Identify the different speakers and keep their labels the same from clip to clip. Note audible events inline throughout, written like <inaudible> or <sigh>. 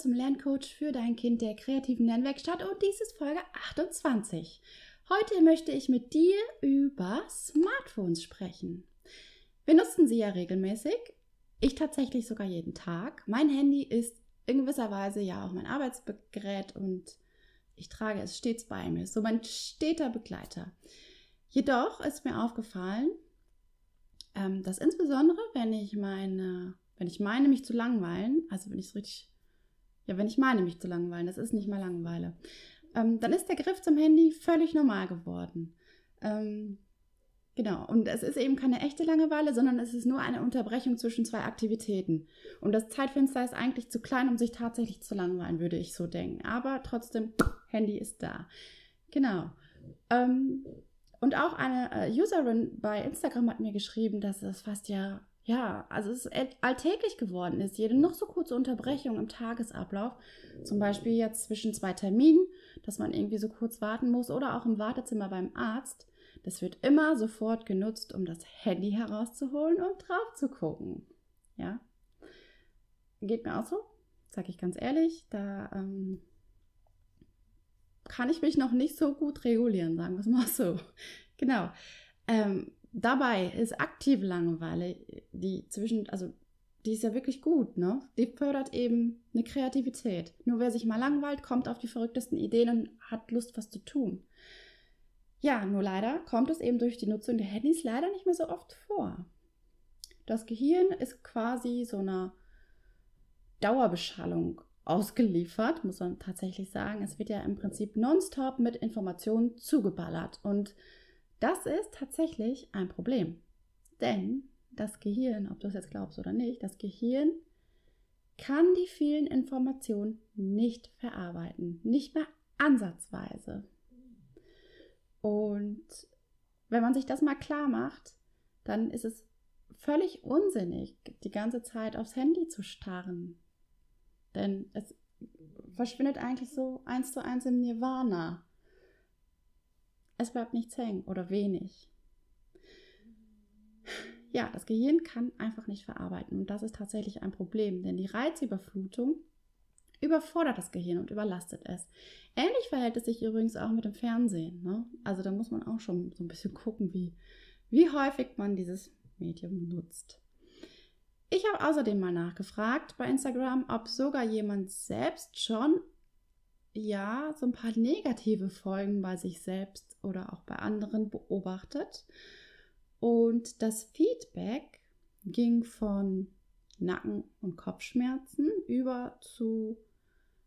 Speaker 1: Zum Lerncoach für dein Kind der kreativen Lernwerkstatt und dies ist Folge 28. Heute möchte ich mit dir über Smartphones sprechen. Wir nutzen sie ja regelmäßig. Ich tatsächlich sogar jeden Tag. Mein Handy ist in gewisser Weise ja auch mein Arbeitsgerät und ich trage es stets bei mir. So mein steter Begleiter. Jedoch ist mir aufgefallen, ähm, dass insbesondere, wenn ich meine wenn ich meine, mich zu langweilen, also wenn ich es richtig, ja, wenn ich meine, mich zu langweilen, das ist nicht mal Langeweile, ähm, dann ist der Griff zum Handy völlig normal geworden. Ähm, genau, und es ist eben keine echte Langeweile, sondern es ist nur eine Unterbrechung zwischen zwei Aktivitäten. Und das Zeitfenster ist eigentlich zu klein, um sich tatsächlich zu langweilen, würde ich so denken. Aber trotzdem, Handy ist da. Genau. Ähm, und auch eine äh, Userin bei Instagram hat mir geschrieben, dass es fast ja ja, also es alltäglich geworden ist. Jede noch so kurze Unterbrechung im Tagesablauf, zum Beispiel jetzt zwischen zwei Terminen, dass man irgendwie so kurz warten muss oder auch im Wartezimmer beim Arzt, das wird immer sofort genutzt, um das Handy herauszuholen und drauf zu gucken. Ja, geht mir auch so, sag ich ganz ehrlich. Da ähm, kann ich mich noch nicht so gut regulieren, sagen wir es mal so. <laughs> Genau. Ähm, dabei ist aktive Langeweile, die zwischen, also die ist ja wirklich gut, ne? Die fördert eben eine Kreativität. Nur wer sich mal langweilt, kommt auf die verrücktesten Ideen und hat Lust, was zu tun. Ja, nur leider kommt es eben durch die Nutzung der Handys leider nicht mehr so oft vor. Das Gehirn ist quasi so einer Dauerbeschallung ausgeliefert, muss man tatsächlich sagen. Es wird ja im Prinzip nonstop mit Informationen zugeballert und das ist tatsächlich ein Problem. Denn das Gehirn, ob du es jetzt glaubst oder nicht, das Gehirn kann die vielen Informationen nicht verarbeiten. Nicht mehr ansatzweise. Und wenn man sich das mal klar macht, dann ist es völlig unsinnig, die ganze Zeit aufs Handy zu starren. Denn es verschwindet eigentlich so eins zu eins im Nirvana es bleibt nichts hängen oder wenig. Ja, das Gehirn kann einfach nicht verarbeiten und das ist tatsächlich ein Problem, denn die Reizüberflutung überfordert das Gehirn und überlastet es. Ähnlich verhält es sich übrigens auch mit dem Fernsehen. Ne? Also da muss man auch schon so ein bisschen gucken, wie, wie häufig man dieses Medium nutzt. Ich habe außerdem mal nachgefragt bei Instagram, ob sogar jemand selbst schon ja so ein paar negative Folgen bei sich selbst oder auch bei anderen beobachtet. Und das Feedback ging von Nacken- und Kopfschmerzen über zu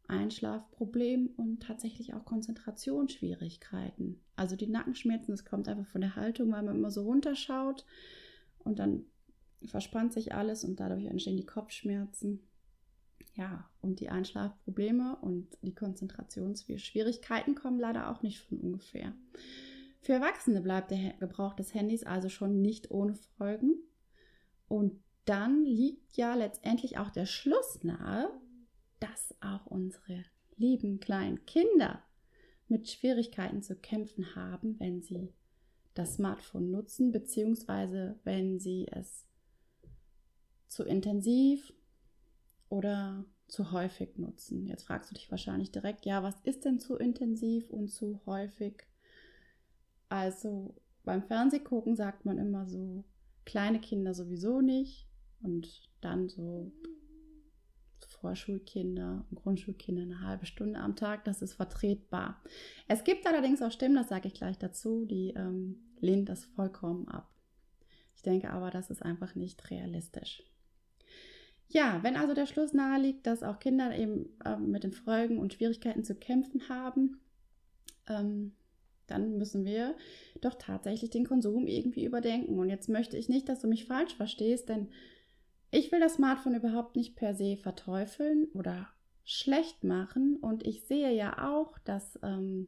Speaker 1: Einschlafproblemen und tatsächlich auch Konzentrationsschwierigkeiten. Also die Nackenschmerzen, das kommt einfach von der Haltung, weil man immer so runterschaut und dann verspannt sich alles und dadurch entstehen die Kopfschmerzen ja, und die Einschlafprobleme und die Konzentrationsschwierigkeiten kommen leider auch nicht von ungefähr. Für Erwachsene bleibt der Gebrauch des Handys also schon nicht ohne Folgen. Und dann liegt ja letztendlich auch der Schluss nahe, dass auch unsere lieben kleinen Kinder mit Schwierigkeiten zu kämpfen haben, wenn sie das Smartphone nutzen, beziehungsweise wenn sie es zu intensiv oder zu häufig nutzen. Jetzt fragst du dich wahrscheinlich direkt, ja, was ist denn zu intensiv und zu häufig? Also beim Fernsehgucken sagt man immer so, kleine Kinder sowieso nicht und dann so Vorschulkinder und Grundschulkinder eine halbe Stunde am Tag, das ist vertretbar. Es gibt allerdings auch Stimmen, das sage ich gleich dazu, die ähm, lehnen das vollkommen ab. Ich denke aber, das ist einfach nicht realistisch. Ja, wenn also der Schluss nahe liegt, dass auch Kinder eben äh, mit den Folgen und Schwierigkeiten zu kämpfen haben, ähm, dann müssen wir doch tatsächlich den Konsum irgendwie überdenken. Und jetzt möchte ich nicht, dass du mich falsch verstehst, denn Ich will das Smartphone überhaupt nicht per se verteufeln oder schlecht machen. Und ich sehe ja auch, dass ähm,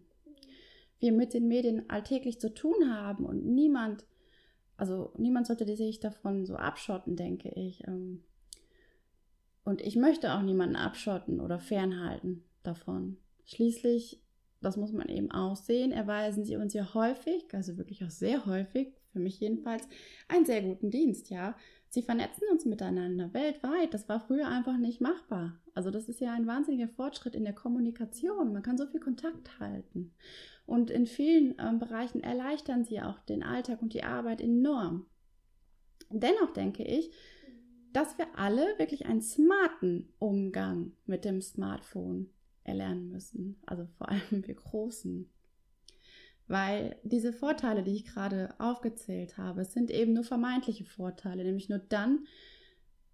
Speaker 1: wir mit den Medien alltäglich zu tun haben und niemand, also niemand sollte sich davon so abschotten, denke ich. Ähm, und ich möchte auch niemanden abschotten oder fernhalten davon. Schließlich, das muss man eben auch sehen, erweisen sie uns ja häufig, also wirklich auch sehr häufig, für mich jedenfalls, einen sehr guten Dienst, ja. Sie vernetzen uns miteinander weltweit. Das war früher einfach nicht machbar. Also das ist ja ein wahnsinniger Fortschritt in der Kommunikation. Man kann so viel Kontakt halten. Und in vielen äh, Bereichen erleichtern sie auch den Alltag und die Arbeit enorm. Dennoch denke ich, dass wir alle wirklich einen smarten Umgang mit dem Smartphone erlernen müssen. Also vor allem wir Großen. Weil diese Vorteile, die ich gerade aufgezählt habe, sind eben nur vermeintliche Vorteile, nämlich nur dann,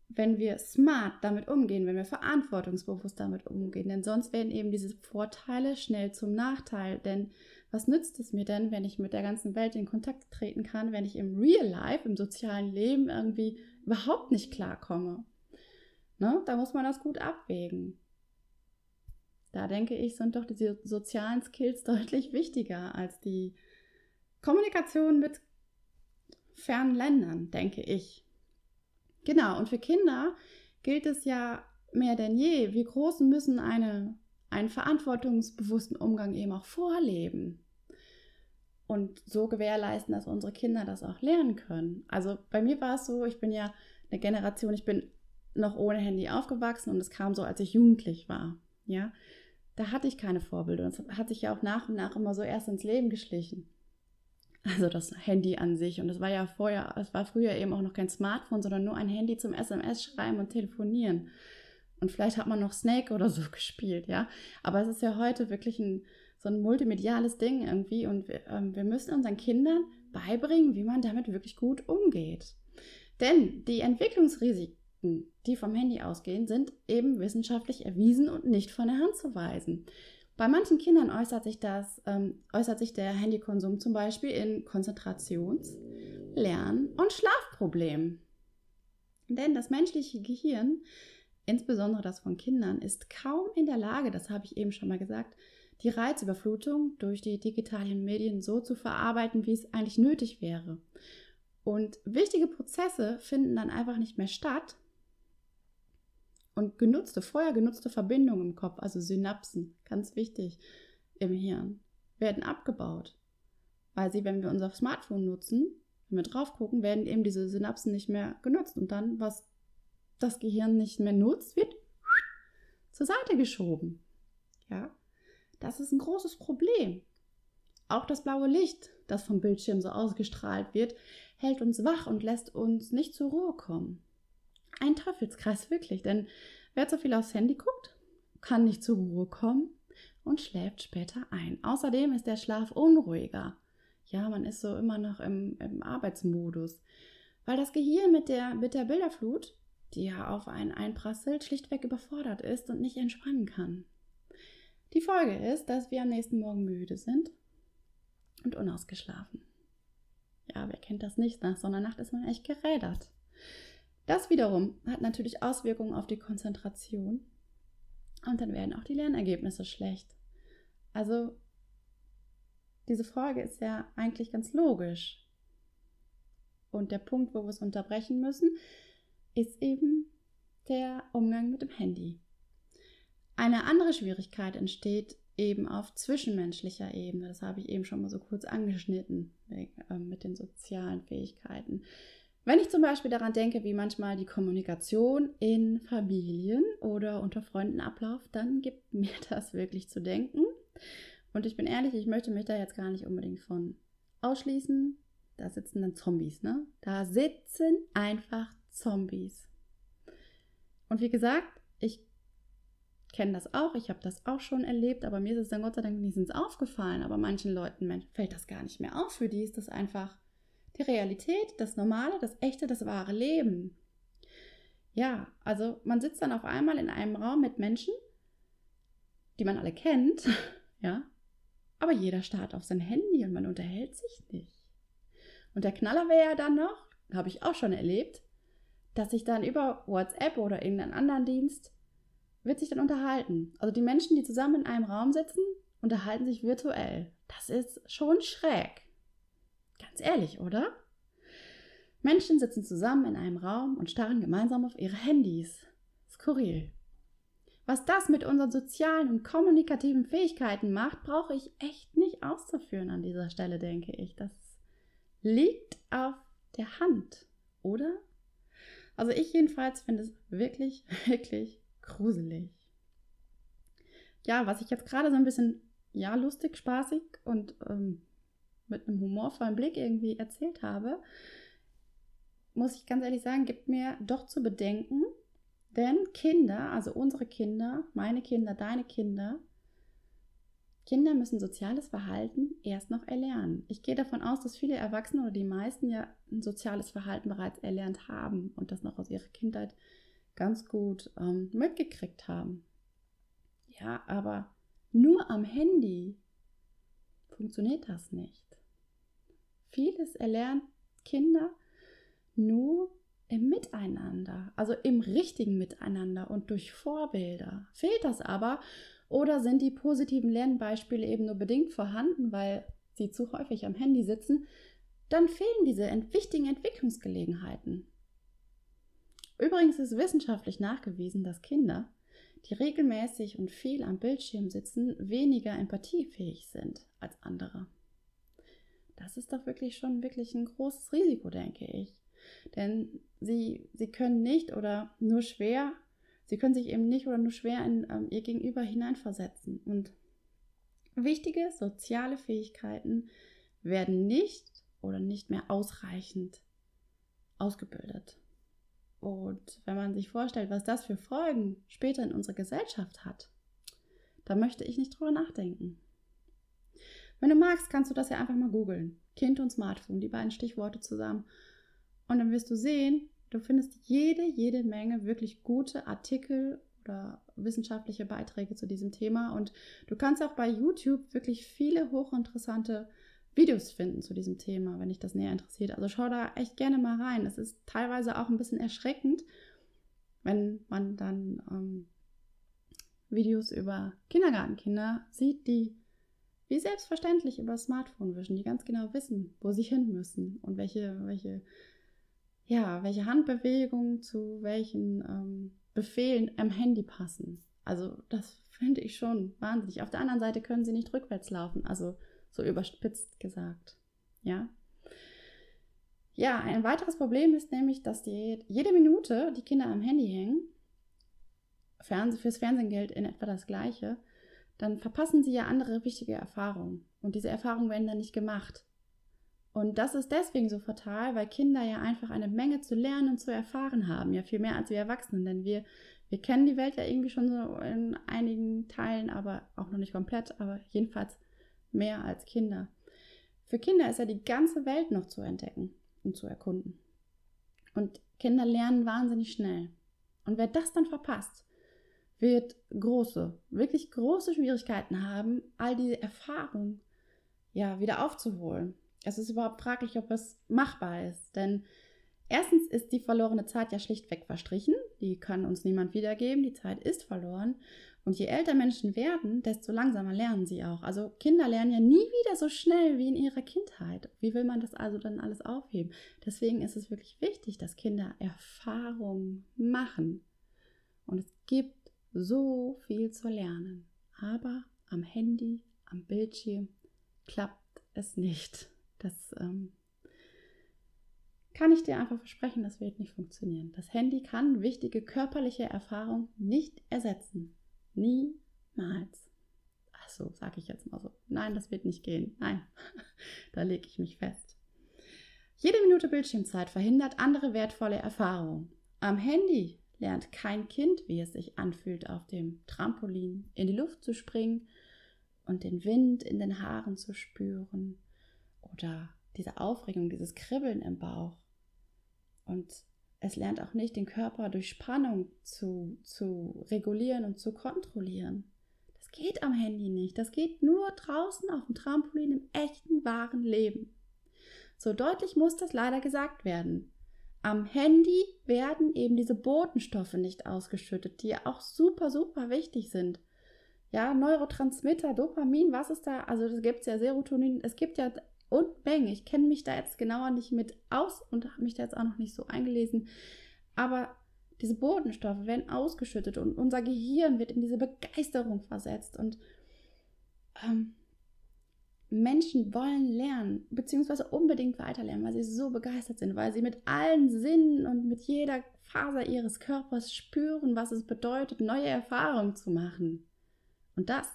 Speaker 1: wenn wir smart damit umgehen, wenn wir verantwortungsbewusst damit umgehen. Denn sonst werden eben diese Vorteile schnell zum Nachteil. Denn was nützt es mir denn, wenn ich mit der ganzen Welt in Kontakt treten kann, wenn ich im Real Life, im sozialen Leben irgendwie überhaupt nicht klarkomme? Ne? Da muss man das gut abwägen. Da denke ich, sind doch die sozialen Skills <laughs> deutlich wichtiger als die Kommunikation mit fernen Ländern, denke ich. Genau, und für Kinder gilt es ja mehr denn je, wir Großen müssen eine, einen verantwortungsbewussten Umgang eben auch vorleben. Und so gewährleisten, dass unsere Kinder das auch lernen können. Also bei mir war es so, ich bin ja eine Generation, ich bin noch ohne Handy aufgewachsen und es kam so, als ich jugendlich war. Ja, da hatte ich keine Vorbilder. Und es hat sich ja auch nach und nach immer so erst ins Leben geschlichen. Also das Handy an sich. Und es war ja vorher, es war früher eben auch noch kein Smartphone, sondern nur ein Handy zum SMS schreiben und telefonieren. Und vielleicht hat man noch Snake oder so <laughs> gespielt, ja. Aber es ist ja heute wirklich ein, so ein multimediales Ding irgendwie. Und wir, ähm, wir müssen unseren Kindern beibringen, wie man damit wirklich gut umgeht. Denn die Entwicklungsrisiken die vom Handy ausgehen, sind eben wissenschaftlich erwiesen und nicht von der Hand zu weisen. Bei manchen Kindern äußert sich das, ähm, äußert sich der Handykonsum zum Beispiel in Konzentrations-, Lern- und Schlafproblemen. Denn das menschliche Gehirn, insbesondere das von Kindern, ist kaum in der Lage, das habe ich eben schon mal gesagt, die Reizüberflutung durch die digitalen Medien so zu verarbeiten, wie es eigentlich nötig wäre. Und wichtige Prozesse finden dann einfach nicht mehr statt, und genutzte, vorher genutzte Verbindungen im Kopf, also Synapsen, ganz wichtig im Hirn, werden abgebaut. Weil sie, wenn wir unser Smartphone nutzen, wenn wir drauf gucken, werden eben diese Synapsen nicht mehr genutzt. Und dann, was das Gehirn nicht mehr nutzt, wird zur Seite geschoben. Ja, das ist ein großes Problem. Auch das blaue Licht, das vom Bildschirm so ausgestrahlt wird, hält uns wach und lässt uns nicht zur Ruhe kommen ein Teufelskreis wirklich, denn wer zu viel aufs Handy guckt, kann nicht zur Ruhe kommen und schläft später ein. Außerdem ist der Schlaf unruhiger. Ja, man ist so immer noch im, im Arbeitsmodus, weil das Gehirn mit der, mit der Bilderflut, die ja auf einen einprasselt, schlichtweg überfordert ist und nicht entspannen kann. Die Folge ist, dass wir am nächsten Morgen müde sind und unausgeschlafen. Ja, wer kennt das nicht? Nach so einer Nacht ist man echt gerädert. Das wiederum hat natürlich Auswirkungen auf die Konzentration und dann werden auch die Lernergebnisse schlecht. Also diese Frage ist ja eigentlich ganz logisch. Und der Punkt, wo wir es unterbrechen müssen, ist eben der Umgang mit dem Handy. Eine andere Schwierigkeit entsteht eben auf zwischenmenschlicher Ebene. Das habe ich eben schon mal so kurz angeschnitten äh, mit den sozialen Fähigkeiten. Wenn ich zum Beispiel daran denke, wie manchmal die Kommunikation in Familien oder unter Freunden abläuft, dann gibt <laughs> mir das wirklich zu denken. Und ich bin ehrlich, ich möchte mich da jetzt gar nicht unbedingt von ausschließen. Da sitzen dann Zombies, ne? Da sitzen einfach Zombies. Und wie gesagt, kenne das auch, ich habe das auch schon erlebt, aber mir ist es dann Gott sei Dank nicht aufgefallen. Aber manchen Leuten fällt das gar nicht mehr auf. Für die ist das einfach die Realität, das normale, das echte, das wahre Leben. Ja, also man sitzt dann auf einmal in einem Raum mit Menschen, die man alle kennt, <laughs> ja, aber jeder starrt auf sein Handy und man unterhält sich nicht. Und der Knaller wäre ja dann noch, habe ich auch schon erlebt, dass sich dann über WhatsApp oder irgendeinen anderen Dienst wird sich dann unterhalten. Also die Menschen, die zusammen in einem Raum sitzen, unterhalten sich virtuell. Das ist schon schräg. Ganz ehrlich, oder? Menschen sitzen zusammen in einem Raum und starren gemeinsam auf ihre Handys. Skurril. Was das mit unseren sozialen und kommunikativen Fähigkeiten macht, brauche ich echt nicht auszuführen an dieser Stelle, denke ich. Das liegt auf der Hand, oder? Also ich jedenfalls finde es wirklich, <laughs> wirklich gruselig. Ja, was ich jetzt gerade so ein bisschen, ja, lustig, spaßig und ähm, mit einem humorvollen Blick irgendwie erzählt habe, muss ich ganz ehrlich sagen, gibt mir doch zu bedenken, denn Kinder, also unsere Kinder, meine Kinder, deine Kinder, Kinder müssen soziales Verhalten erst noch erlernen. Ich gehe davon aus, dass viele Erwachsene oder die meisten ja ein soziales Verhalten bereits erlernt haben und das noch aus ihrer Kindheit ganz gut ähm, mitgekriegt haben. Ja, aber nur am Handy funktioniert das nicht. Vieles erlernt Kinder nur im Miteinander, also im richtigen Miteinander und durch Vorbilder. Fehlt das aber oder sind die positiven Lernbeispiele eben nur bedingt vorhanden, weil sie zu häufig am Handy sitzen, dann fehlen diese wichtigen Entwicklungsgelegenheiten. Übrigens ist wissenschaftlich nachgewiesen, dass Kinder, die regelmäßig und viel am Bildschirm sitzen, weniger empathiefähig sind als andere. Das ist doch wirklich schon wirklich ein großes Risiko, denke ich. Denn sie, sie können nicht oder nur schwer, sie können sich eben nicht oder nur schwer in ähm, ihr Gegenüber hineinversetzen. Und wichtige soziale Fähigkeiten werden nicht oder nicht mehr ausreichend ausgebildet. Und wenn man sich vorstellt, was das für Folgen später in unserer Gesellschaft hat, da möchte ich nicht drüber nachdenken. Wenn du magst, kannst du das ja einfach mal googeln. Kind und Smartphone, die beiden Stichworte zusammen. Und dann wirst du sehen, du findest jede, jede Menge wirklich gute Artikel oder wissenschaftliche Beiträge zu diesem Thema. Und du kannst auch bei YouTube wirklich viele hochinteressante Videos finden zu diesem Thema, wenn dich das näher interessiert. Also schau da echt gerne mal rein. Es ist teilweise auch ein bisschen erschreckend, wenn man dann ähm, Videos über Kindergartenkinder sieht, die wie selbstverständlich über das Smartphone wischen, die ganz genau wissen, wo sie hin müssen und welche, welche ja, welche Handbewegungen zu welchen ähm, Befehlen am Handy passen. Also das finde ich schon wahnsinnig. Auf der anderen Seite können sie nicht rückwärts laufen, also so überspitzt gesagt. Ja. Ja, ein weiteres Problem ist nämlich, dass die, jede Minute die Kinder am Handy hängen, Fernseh, fürs Fernsehen gilt in etwa das Gleiche, dann verpassen sie ja andere wichtige Erfahrungen. Und diese Erfahrungen werden dann nicht gemacht. Und das ist deswegen so fatal, weil Kinder ja einfach eine Menge zu lernen und zu erfahren haben, ja viel mehr als wir Erwachsenen, denn wir, wir kennen die Welt ja irgendwie schon so in einigen Teilen, aber auch noch nicht komplett, aber jedenfalls mehr als Kinder. Für Kinder ist ja die ganze Welt noch zu entdecken und zu erkunden. Und Kinder lernen wahnsinnig schnell. Und wer das dann verpasst, wird große, wirklich große Schwierigkeiten haben, all diese Erfahrungen ja wieder aufzuholen es ist überhaupt fraglich, ob es machbar ist. Denn erstens ist die verlorene Zeit ja schlichtweg verstrichen. Die kann uns niemand wiedergeben. Die Zeit ist verloren. Und je älter Menschen werden, desto langsamer lernen sie auch. Also Kinder lernen ja nie wieder so schnell wie in ihrer Kindheit. Wie will man das also dann alles aufheben? Deswegen ist es wirklich wichtig, dass Kinder Erfahrung machen. Und es gibt so viel zu lernen. Aber am Handy, am Bildschirm klappt es nicht. Das ähm, kann ich dir einfach versprechen, das wird nicht funktionieren. Das Handy kann wichtige körperliche Erfahrung nicht ersetzen. Niemals. Ach so, sage ich jetzt mal so. Nein, das wird nicht gehen. Nein, <laughs> da lege ich mich fest. Jede Minute Bildschirmzeit verhindert andere wertvolle Erfahrungen. Am Handy lernt kein Kind, wie es sich anfühlt, auf dem Trampolin in die Luft zu springen und den Wind in den Haaren zu spüren oder diese Aufregung, dieses Kribbeln im Bauch. Und es lernt auch nicht, den Körper durch Spannung zu, zu regulieren und zu kontrollieren. Das geht am Handy nicht. Das geht nur draußen auf dem Trampolin im echten, wahren Leben. So deutlich muss das leider gesagt werden. am Handy werden eben diese Botenstoffe nicht ausgeschüttet, die ja auch super, super wichtig sind. Ja, Neurotransmitter, Dopamin, was ist da? Also es gibt ja Serotonin, es gibt ja Unmengen. Ich kenne mich da jetzt genauer nicht mit aus und habe mich da jetzt auch noch nicht so eingelesen. Aber diese Botenstoffe werden ausgeschüttet und unser Gehirn wird in diese Begeisterung versetzt und ähm, Menschen wollen lernen, beziehungsweise unbedingt weiterlernen, weil sie so begeistert sind, weil sie mit allen Sinnen und mit jeder Faser ihres Körpers spüren, was es bedeutet, neue Erfahrungen zu machen. Und das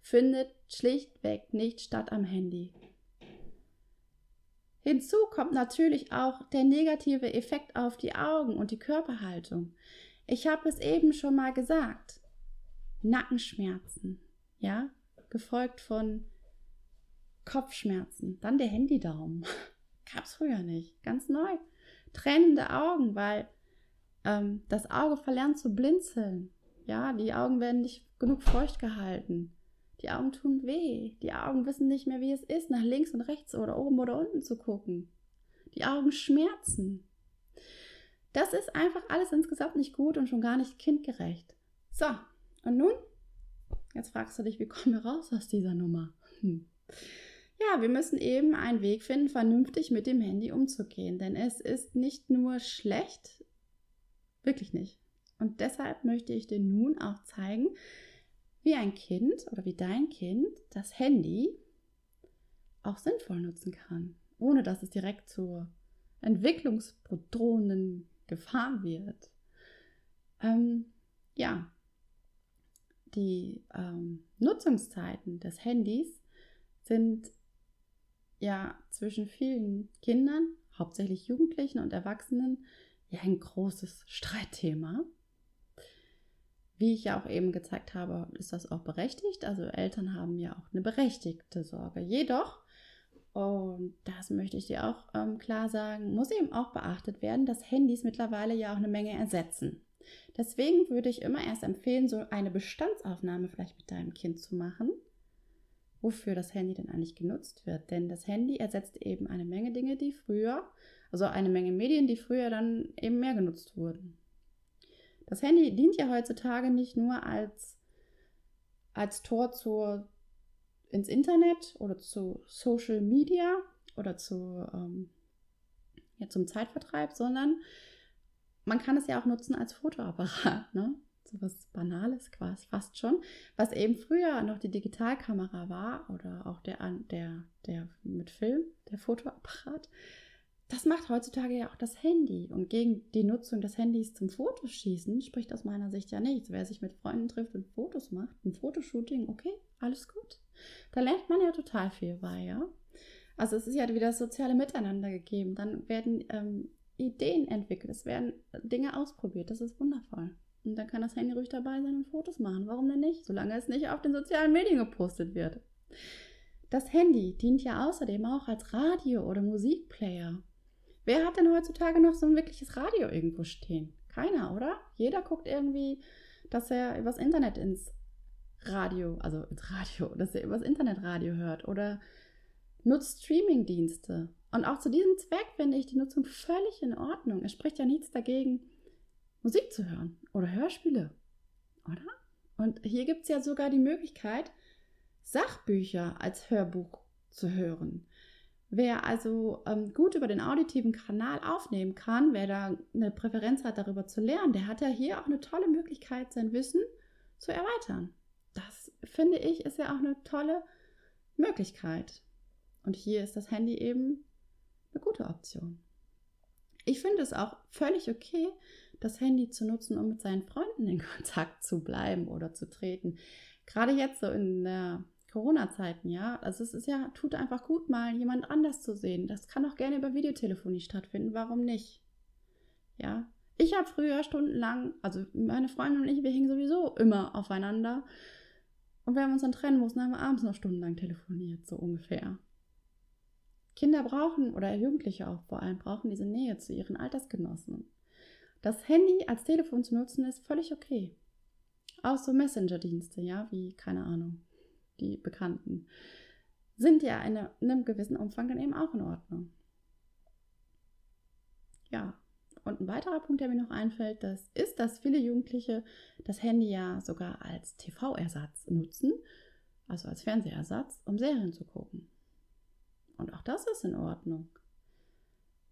Speaker 1: findet schlichtweg nicht statt am Handy. Hinzu kommt natürlich auch der negative Effekt auf die Augen und die Körperhaltung. Ich habe es eben schon mal gesagt. Nackenschmerzen, ja, gefolgt von Kopfschmerzen, dann der Handydaumen. <laughs> Gab's früher nicht, ganz neu. Tränende Augen, weil ähm, das Auge verlernt zu blinzeln. Ja, die Augen werden nicht genug feucht gehalten. Die Augen tun weh. Die Augen wissen nicht mehr, wie es ist, nach links und rechts oder oben oder unten zu gucken. Die Augen schmerzen. Das ist einfach alles insgesamt nicht gut und schon gar nicht kindgerecht. So, und nun? Jetzt fragst du dich, wie kommen wir raus aus dieser Nummer? Hm. Ja, wir müssen eben einen Weg finden, vernünftig mit dem Handy umzugehen, denn es ist nicht nur schlecht, wirklich nicht. Und deshalb möchte ich dir nun auch zeigen, wie ein Kind oder wie dein Kind das Handy auch sinnvoll nutzen kann, ohne dass es direkt zur entwicklungsbedrohenden Gefahr wird. Ähm, ja, die ähm, Nutzungszeiten des Handys sind ja zwischen vielen Kindern, hauptsächlich Jugendlichen und Erwachsenen, ja ein großes Streitthema. Wie ich ja auch eben gezeigt habe, ist das auch berechtigt. Also Eltern haben ja auch eine berechtigte Sorge. Jedoch, und das möchte ich dir auch ähm, klar sagen, muss eben auch beachtet werden, dass Handys mittlerweile ja auch eine Menge ersetzen. Deswegen würde ich immer erst empfehlen, so eine Bestandsaufnahme vielleicht mit deinem Kind zu machen wofür das Handy denn eigentlich genutzt wird. Denn das Handy ersetzt eben eine Menge Dinge, die früher, also eine Menge Medien, die früher dann eben mehr genutzt wurden. Das Handy dient ja heutzutage nicht nur als, als Tor zur, ins Internet oder zu Social Media oder zu, ähm, ja, zum Zeitvertreib, sondern man kann es ja auch nutzen als Fotoapparat. <laughs> Ne? so was Banales quasi fast schon, was eben früher noch die Digitalkamera war oder auch der, der, der mit Film, der Fotoapparat. Das macht heutzutage ja auch das Handy. Und gegen die Nutzung des Handys zum Fotoschießen spricht aus meiner Sicht ja nichts. Wer sich mit Freunden trifft und Fotos macht, ein Fotoshooting, okay, alles gut. Da lernt man ja total viel bei, ja. Also es ist ja wieder das soziale Miteinander gegeben. Dann werden ähm, Ideen entwickelt, es werden Dinge ausprobiert. Das ist wundervoll. Und dann kann das Handy ruhig dabei sein und Fotos machen. Warum denn nicht? Solange es nicht auf den sozialen Medien gepostet wird. Das Handy dient ja außerdem auch als Radio- oder Musikplayer. Wer hat denn heutzutage noch so ein wirkliches Radio irgendwo stehen? Keiner, oder? Jeder guckt irgendwie, dass er übers Internet ins Radio, also ins Radio, <laughs> dass er übers Internetradio hört oder nutzt Streamingdienste. Und auch zu diesem Zweck finde ich die Nutzung völlig in Ordnung. Es spricht ja nichts dagegen, Musik zu hören oder Hörspiele, oder? Und hier gibt es ja sogar die Möglichkeit, Sachbücher als Hörbuch zu hören. Wer also ähm, gut über den auditiven Kanal aufnehmen kann, wer da eine Präferenz hat, darüber zu lernen, der hat ja hier auch eine tolle Möglichkeit, sein Wissen zu erweitern. Das finde ich ist ja auch eine tolle Möglichkeit. Und hier ist das Handy eben eine gute Option. Ich finde es auch völlig okay, das Handy zu nutzen, um mit seinen Freunden in <laughs> Kontakt zu bleiben oder zu treten. Gerade jetzt so in der Corona-Zeiten, ja. Also es ist ja, tut einfach gut, mal jemand anders zu sehen. Das kann auch gerne über Videotelefonie stattfinden. Warum nicht? Ja. Ich habe früher stundenlang, also meine Freundin und ich, wir hingen sowieso immer aufeinander. Und wenn wir uns dann trennen mussten, haben wir abends noch stundenlang telefoniert, so ungefähr. Kinder brauchen, oder Jugendliche auch vor allem, brauchen diese Nähe zu ihren Altersgenossen. Das Handy als Telefon zu nutzen ist völlig okay. Auch so Messenger-Dienste, ja, wie, keine Ahnung, die bekannten, sind ja in, einem gewissen Umfang dann eben auch in Ordnung. Ja, Und ein weiterer Punkt, der mir noch einfällt, das ist, dass viele Jugendliche das Handy ja sogar als TV-Ersatz nutzen, also als Fernsehersatz, um Serien zu gucken. Und auch das ist in Ordnung.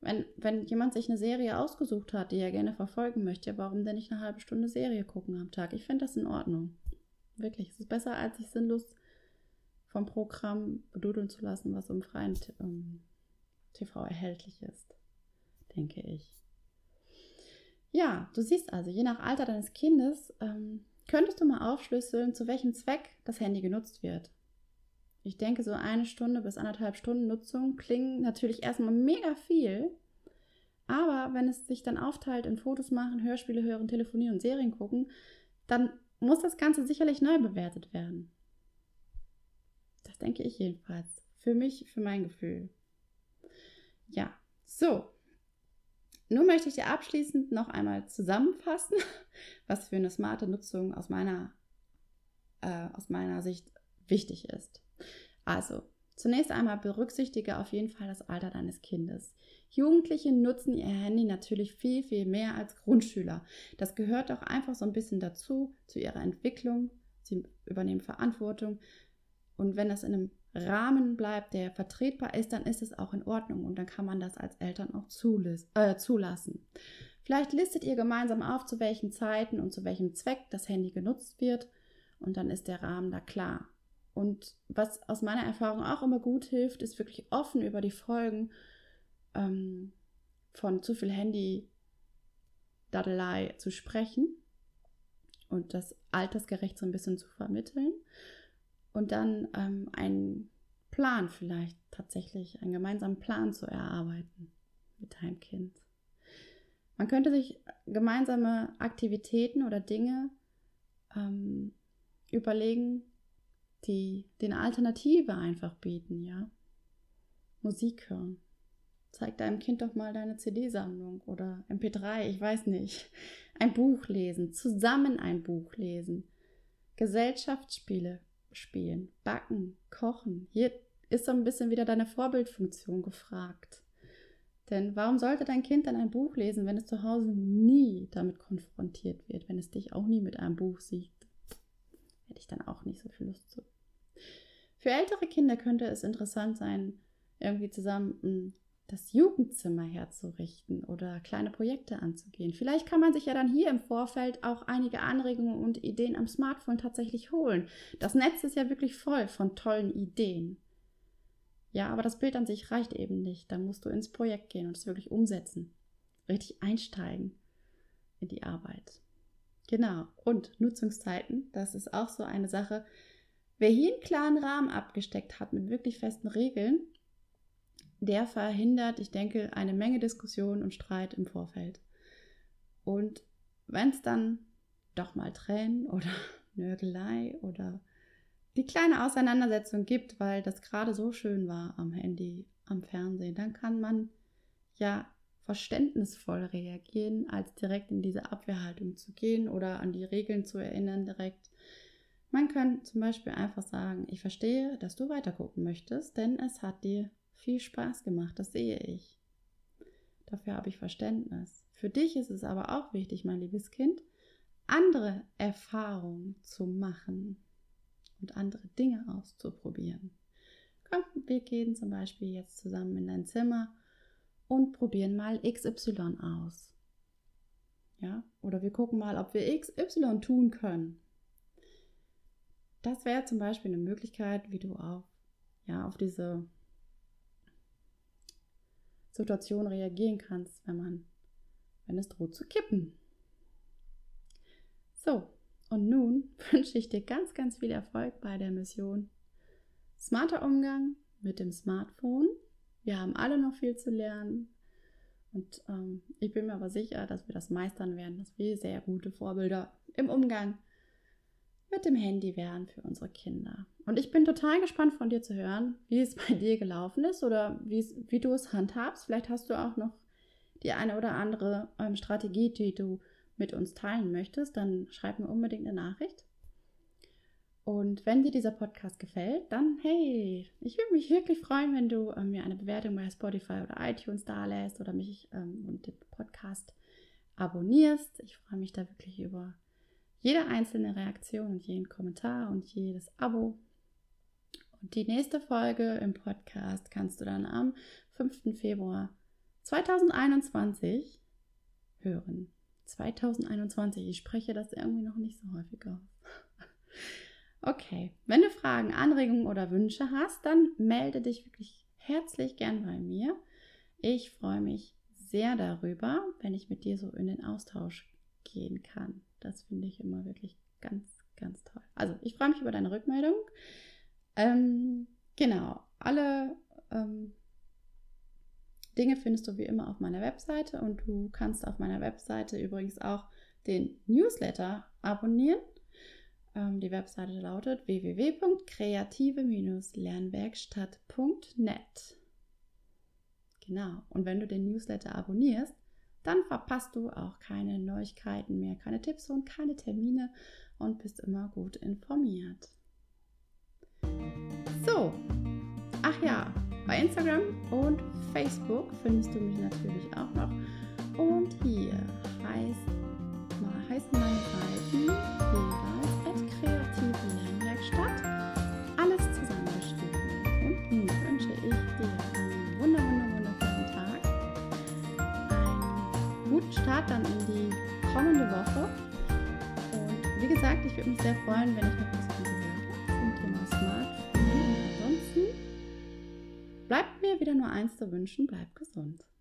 Speaker 1: Wenn, wenn jemand sich eine Serie ausgesucht hat, die er gerne verfolgen möchte, warum denn nicht eine halbe Stunde Serie gucken am Tag? Ich finde das in Ordnung. Wirklich, es ist besser, als sich sinnlos vom Programm bedudeln zu lassen, was im freien ähm, TV erhältlich ist, denke ich. Ja, du siehst also, je nach Alter deines Kindes ähm, könntest du mal aufschlüsseln, zu welchem Zweck das Handy genutzt wird. Ich denke, so eine Stunde bis anderthalb Stunden Nutzung klingen natürlich erstmal mega viel. Aber wenn es sich dann aufteilt in Fotos machen, Hörspiele hören, telefonieren und Serien gucken, dann muss das Ganze sicherlich neu bewertet werden. Denke ich jedenfalls. Für mich, für mein Gefühl. Ja, so. Nun möchte ich dir abschließend noch einmal zusammenfassen, <laughs> was für eine smarte Nutzung aus meiner, äh, aus meiner Sicht wichtig ist. Also, zunächst einmal berücksichtige auf jeden Fall das Alter deines Kindes. Jugendliche nutzen ihr Handy natürlich viel, viel mehr als Grundschüler. Das gehört auch einfach so ein bisschen dazu, zu ihrer Entwicklung. Sie übernehmen Verantwortung. Und wenn das in einem Rahmen bleibt, der vertretbar ist, dann ist es auch in Ordnung und dann kann man das als Eltern auch äh, zulassen. Vielleicht listet ihr gemeinsam auf, zu welchen Zeiten und zu welchem Zweck das Handy genutzt wird und dann ist der Rahmen da klar. Und was aus meiner Erfahrung auch immer gut hilft, ist wirklich offen über die Folgen ähm, von zu viel Handy-Dadelei zu sprechen und das altersgerecht so ein bisschen zu vermitteln. Und dann ähm, einen Plan vielleicht tatsächlich, einen gemeinsamen Plan zu erarbeiten mit deinem Kind. Man könnte sich gemeinsame Aktivitäten oder Dinge ähm, überlegen, die den Alternative einfach bieten, ja. Musik hören. Zeig deinem Kind doch mal deine CD-Sammlung oder MP3, ich weiß nicht. Ein Buch lesen, zusammen ein Buch lesen. Gesellschaftsspiele spielen, backen, kochen. Hier ist so ein bisschen wieder deine Vorbildfunktion gefragt. Denn warum sollte dein Kind dann ein Buch lesen, wenn es zu Hause nie damit konfrontiert wird, wenn es dich auch nie mit einem Buch sieht? Hätte ich dann auch nicht so viel Lust zu. Für ältere Kinder könnte es interessant sein, irgendwie zusammen hm, das Jugendzimmer herzurichten oder kleine Projekte anzugehen. Vielleicht kann man sich ja dann hier im Vorfeld auch einige Anregungen und Ideen am Smartphone tatsächlich holen. Das Netz ist ja wirklich voll von tollen Ideen. Ja, aber das Bild an sich reicht eben nicht. Dann musst du ins Projekt gehen und es wirklich umsetzen. Richtig einsteigen in die Arbeit. Genau. Und Nutzungszeiten, das ist auch so eine Sache, Wer hier einen klaren Rahmen abgesteckt hat mit wirklich festen Regeln, der verhindert, ich denke, eine Menge Diskussion und Streit im Vorfeld. Und wenn es dann doch mal Tränen <laughs> oder Nörgelei oder die kleine Auseinandersetzung gibt, weil das gerade so schön war am Handy, am Fernsehen, dann kann man ja verständnisvoll reagieren, als direkt in diese Abwehrhaltung zu gehen oder an die Regeln zu erinnern direkt. Man kann zum Beispiel einfach sagen, ich verstehe, dass du weitergucken möchtest, denn es hat dir viel Spaß gemacht, das sehe ich. Dafür habe ich Verständnis. Für dich ist es aber auch wichtig, mein liebes Kind, andere Erfahrungen zu machen und andere Dinge auszuprobieren. Komm, wir gehen zum Beispiel jetzt zusammen in dein Zimmer und probieren mal XY aus. Ja, oder wir gucken mal, ob wir XY tun können. Das wäre zum Beispiel eine Möglichkeit, wie du auf, ja, auf diese Situation reagieren kannst, wenn man, wenn es droht zu kippen. So, und nun <laughs> wünsche ich dir ganz, ganz viel Erfolg bei der Mission. Smarter Umgang mit dem Smartphone. Wir haben alle noch viel zu lernen. Und ähm, ich bin mir aber sicher, dass wir das meistern werden, dass wir sehr gute Vorbilder im Umgang mit dem Handy wären für unsere Kinder. Und ich bin total gespannt von dir zu hören, wie es <laughs> bei dir gelaufen ist oder wie du es handhabst. Vielleicht hast du auch noch die eine oder andere ähm, Strategie, die du mit uns teilen möchtest, dann schreib mir unbedingt eine Nachricht. Und wenn dir dieser Podcast gefällt, dann hey, ich würde mich wirklich freuen, wenn du ähm, mir eine Bewertung bei Spotify oder iTunes da lässt oder mich ähm, und den Podcast abonnierst. Ich freue mich da wirklich über jede einzelne Reaktion und jeden Kommentar und jedes Abo. Und die nächste Folge im Podcast kannst du dann am 5. Februar 2021 hören. 2021, ich spreche das irgendwie noch nicht so häufig aus. <laughs> Okay, wenn du Fragen, Anregungen oder Wünsche hast, dann melde dich wirklich herzlich gern bei mir. Ich freue mich sehr darüber, wenn ich mit dir so in den Austausch gehen kann. Das finde ich immer wirklich ganz, ganz toll. Also, ich freue mich über deine Rückmeldung. Ähm, genau, alle ähm, Dinge findest du wie immer auf meiner Webseite und du kannst auf meiner Webseite übrigens auch den Newsletter abonnieren. Ähm, die Webseite lautet www.kreative-lernwerkstatt.net. Genau, und wenn du den Newsletter abonnierst, dann verpasst du auch keine Neuigkeiten mehr, keine Tipps und keine Termine und bist immer gut informiert. So, ach ja, bei Instagram und Facebook findest du mich natürlich auch noch. Und hier heißt, heißen meine Seiten jeweils als kreative Lernwerkstatt. Start dann in die kommende Woche. Und wie gesagt, ich würde mich sehr freuen, wenn ich noch was von dir höre zum Thema Smartphone. Und ansonsten bleibt mir wieder nur eins zu wünschen, bleib gesund.